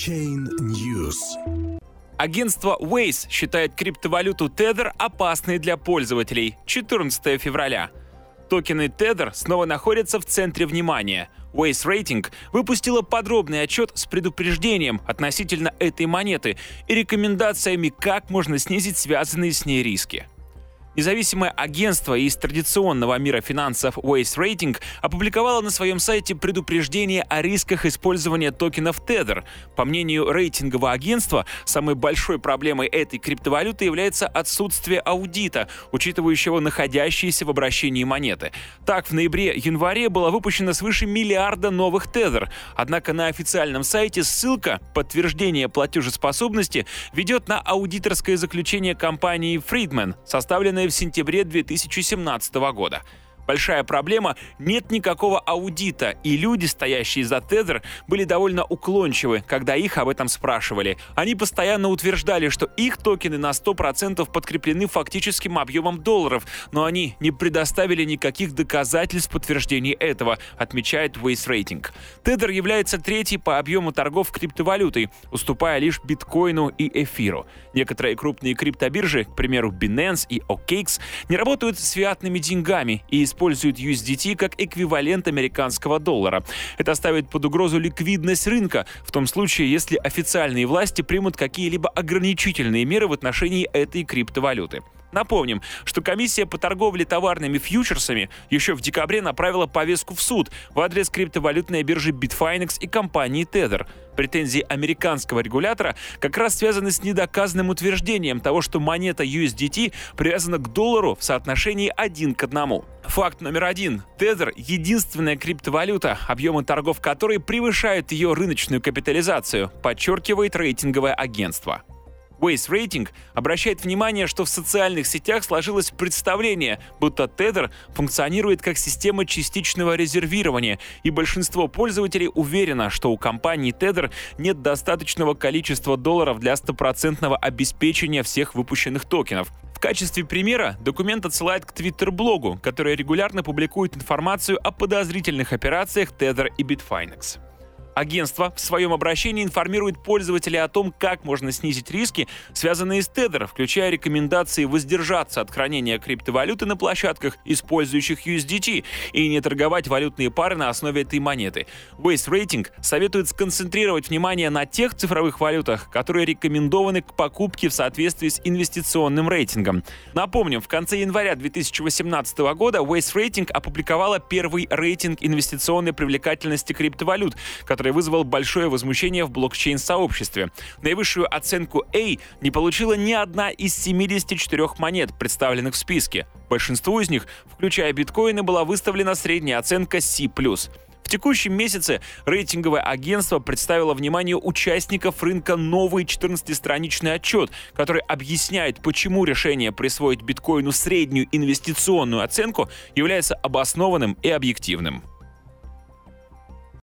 Blockchain News. Агентство Waze считает криптовалюту Tether опасной для пользователей. 14 февраля. Токены Tether снова находятся в центре внимания. Waze Rating выпустила подробный отчет с предупреждением относительно этой монеты и рекомендациями, как можно снизить связанные с ней риски. Независимое агентство из традиционного мира финансов Waste Rating опубликовало на своем сайте предупреждение о рисках использования токенов Tether. По мнению рейтингового агентства, самой большой проблемой этой криптовалюты является отсутствие аудита, учитывающего находящиеся в обращении монеты. Так, в ноябре-январе было выпущено свыше миллиарда новых Tether, однако на официальном сайте ссылка «Подтверждение платежеспособности» ведет на аудиторское заключение компании Friedman, составленное в сентябре 2017 года. Большая проблема — нет никакого аудита, и люди, стоящие за Тезер, были довольно уклончивы, когда их об этом спрашивали. Они постоянно утверждали, что их токены на 100% подкреплены фактическим объемом долларов, но они не предоставили никаких доказательств подтверждения этого, отмечает Waze Rating. Тедер является третьей по объему торгов криптовалютой, уступая лишь биткоину и эфиру. Некоторые крупные криптобиржи, к примеру Binance и OKX, не работают с фиатными деньгами и используют используют USDT как эквивалент американского доллара. Это ставит под угрозу ликвидность рынка, в том случае, если официальные власти примут какие-либо ограничительные меры в отношении этой криптовалюты. Напомним, что комиссия по торговле товарными фьючерсами еще в декабре направила повестку в суд в адрес криптовалютной биржи Bitfinex и компании Tether. Претензии американского регулятора как раз связаны с недоказанным утверждением того, что монета USDT привязана к доллару в соотношении один к одному. Факт номер один. Tether — единственная криптовалюта, объемы торгов которой превышают ее рыночную капитализацию, подчеркивает рейтинговое агентство. Waze Rating обращает внимание, что в социальных сетях сложилось представление, будто Tether функционирует как система частичного резервирования, и большинство пользователей уверено, что у компании Tether нет достаточного количества долларов для стопроцентного обеспечения всех выпущенных токенов. В качестве примера документ отсылает к Twitter-блогу, который регулярно публикует информацию о подозрительных операциях Tether и Bitfinex. Агентство в своем обращении информирует пользователей о том, как можно снизить риски, связанные с Tether, включая рекомендации воздержаться от хранения криптовалюты на площадках, использующих USDT, и не торговать валютные пары на основе этой монеты. Waste Rating советует сконцентрировать внимание на тех цифровых валютах, которые рекомендованы к покупке в соответствии с инвестиционным рейтингом. Напомним, в конце января 2018 года Waste Rating опубликовала первый рейтинг инвестиционной привлекательности криптовалют, который который вызвал большое возмущение в блокчейн-сообществе. Наивысшую оценку A не получила ни одна из 74 монет, представленных в списке. Большинству из них, включая биткоины, была выставлена средняя оценка C+. В текущем месяце рейтинговое агентство представило вниманию участников рынка новый 14-страничный отчет, который объясняет, почему решение присвоить биткоину среднюю инвестиционную оценку является обоснованным и объективным.